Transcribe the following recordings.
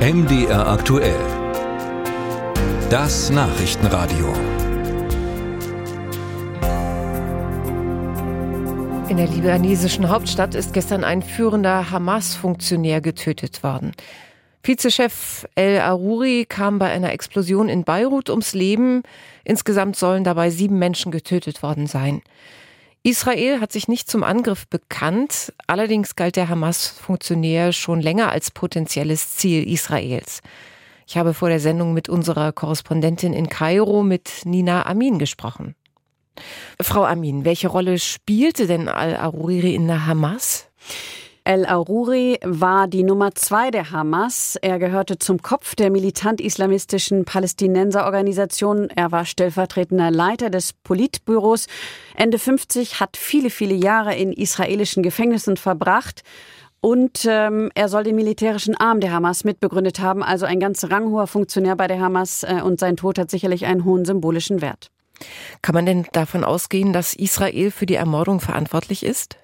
MDR aktuell. Das Nachrichtenradio. In der libanesischen Hauptstadt ist gestern ein führender Hamas-Funktionär getötet worden. Vizechef El Aruri kam bei einer Explosion in Beirut ums Leben. Insgesamt sollen dabei sieben Menschen getötet worden sein. Israel hat sich nicht zum Angriff bekannt, allerdings galt der Hamas-Funktionär schon länger als potenzielles Ziel Israels. Ich habe vor der Sendung mit unserer Korrespondentin in Kairo mit Nina Amin gesprochen. Frau Amin, welche Rolle spielte denn Al-Aruri in der Hamas? El-Aruri war die Nummer zwei der Hamas. Er gehörte zum Kopf der militant-islamistischen Palästinenserorganisation. Er war stellvertretender Leiter des Politbüros. Ende 50 hat viele, viele Jahre in israelischen Gefängnissen verbracht. Und ähm, er soll den militärischen Arm der Hamas mitbegründet haben, also ein ganz ranghoher Funktionär bei der Hamas. Äh, und sein Tod hat sicherlich einen hohen symbolischen Wert. Kann man denn davon ausgehen, dass Israel für die Ermordung verantwortlich ist?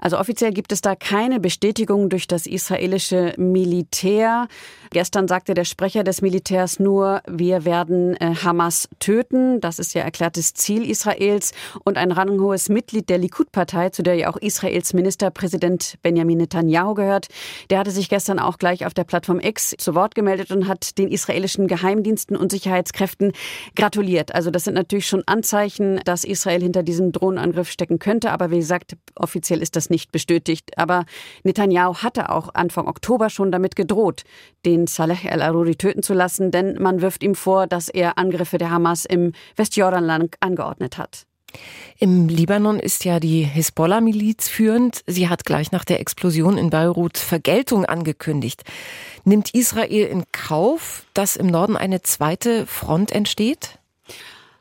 Also offiziell gibt es da keine Bestätigung durch das israelische Militär. Gestern sagte der Sprecher des Militärs nur, wir werden äh, Hamas töten. Das ist ja erklärtes Ziel Israels. Und ein ranghohes Mitglied der Likud-Partei, zu der ja auch Israels Ministerpräsident Benjamin Netanyahu gehört, der hatte sich gestern auch gleich auf der Plattform X zu Wort gemeldet und hat den israelischen Geheimdiensten und Sicherheitskräften gratuliert. Also das sind natürlich schon Anzeichen, dass Israel hinter diesem Drohnenangriff stecken könnte. Aber wie gesagt, offiziell ist das nicht bestätigt. Aber Netanyahu hatte auch Anfang Oktober schon damit gedroht, den den Saleh el-Aruri töten zu lassen, denn man wirft ihm vor, dass er Angriffe der Hamas im Westjordanland angeordnet hat. Im Libanon ist ja die Hisbollah-Miliz führend. Sie hat gleich nach der Explosion in Beirut Vergeltung angekündigt. Nimmt Israel in Kauf, dass im Norden eine zweite Front entsteht?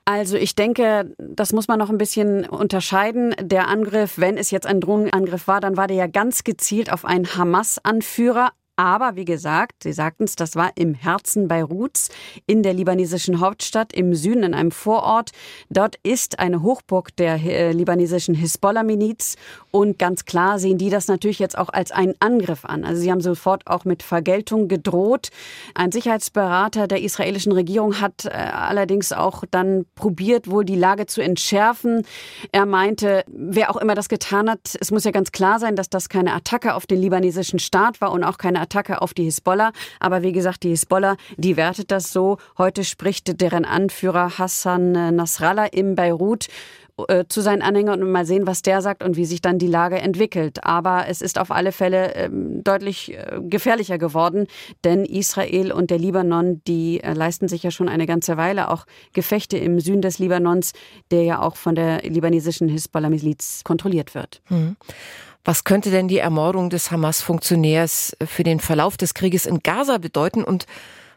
Also ich denke, das muss man noch ein bisschen unterscheiden. Der Angriff, wenn es jetzt ein Drohnenangriff war, dann war der ja ganz gezielt auf einen Hamas-Anführer, aber wie gesagt, Sie sagten es, das war im Herzen Beiruts, in der libanesischen Hauptstadt, im Süden, in einem Vorort. Dort ist eine Hochburg der äh, libanesischen Hisbollah-Miliz. Und ganz klar sehen die das natürlich jetzt auch als einen Angriff an. Also sie haben sofort auch mit Vergeltung gedroht. Ein Sicherheitsberater der israelischen Regierung hat äh, allerdings auch dann probiert, wohl die Lage zu entschärfen. Er meinte, wer auch immer das getan hat, es muss ja ganz klar sein, dass das keine Attacke auf den libanesischen Staat war und auch keine Attacke auf die Hisbollah. Aber wie gesagt, die Hisbollah, die wertet das so. Heute spricht deren Anführer Hassan Nasrallah in Beirut äh, zu seinen Anhängern und mal sehen, was der sagt und wie sich dann die Lage entwickelt. Aber es ist auf alle Fälle ähm, deutlich äh, gefährlicher geworden, denn Israel und der Libanon, die äh, leisten sich ja schon eine ganze Weile auch Gefechte im Süden des Libanons, der ja auch von der libanesischen Hisbollah-Miliz kontrolliert wird. Hm. Was könnte denn die Ermordung des Hamas-Funktionärs für den Verlauf des Krieges in Gaza bedeuten und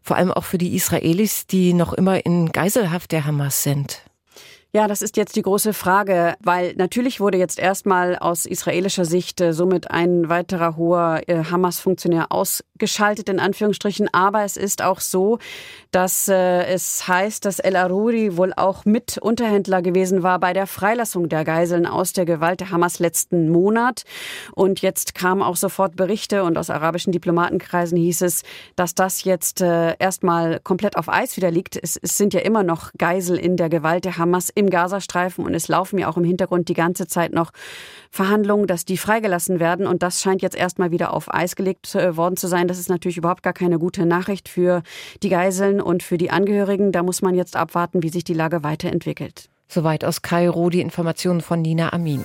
vor allem auch für die Israelis, die noch immer in Geiselhaft der Hamas sind? Ja, das ist jetzt die große Frage, weil natürlich wurde jetzt erstmal aus israelischer Sicht äh, somit ein weiterer hoher äh, Hamas-Funktionär ausgeschaltet, in Anführungsstrichen. Aber es ist auch so, dass äh, es heißt, dass El Aruri wohl auch mit Unterhändler gewesen war bei der Freilassung der Geiseln aus der Gewalt der Hamas letzten Monat. Und jetzt kamen auch sofort Berichte und aus arabischen Diplomatenkreisen hieß es, dass das jetzt äh, erstmal komplett auf Eis wieder liegt. Es, es sind ja immer noch Geisel in der Gewalt der Hamas im Gazastreifen und es laufen ja auch im Hintergrund die ganze Zeit noch Verhandlungen, dass die freigelassen werden und das scheint jetzt erstmal wieder auf Eis gelegt äh, worden zu sein. Das ist natürlich überhaupt gar keine gute Nachricht für die Geiseln und für die Angehörigen. Da muss man jetzt abwarten, wie sich die Lage weiterentwickelt. Soweit aus Kairo die Informationen von Nina Amin.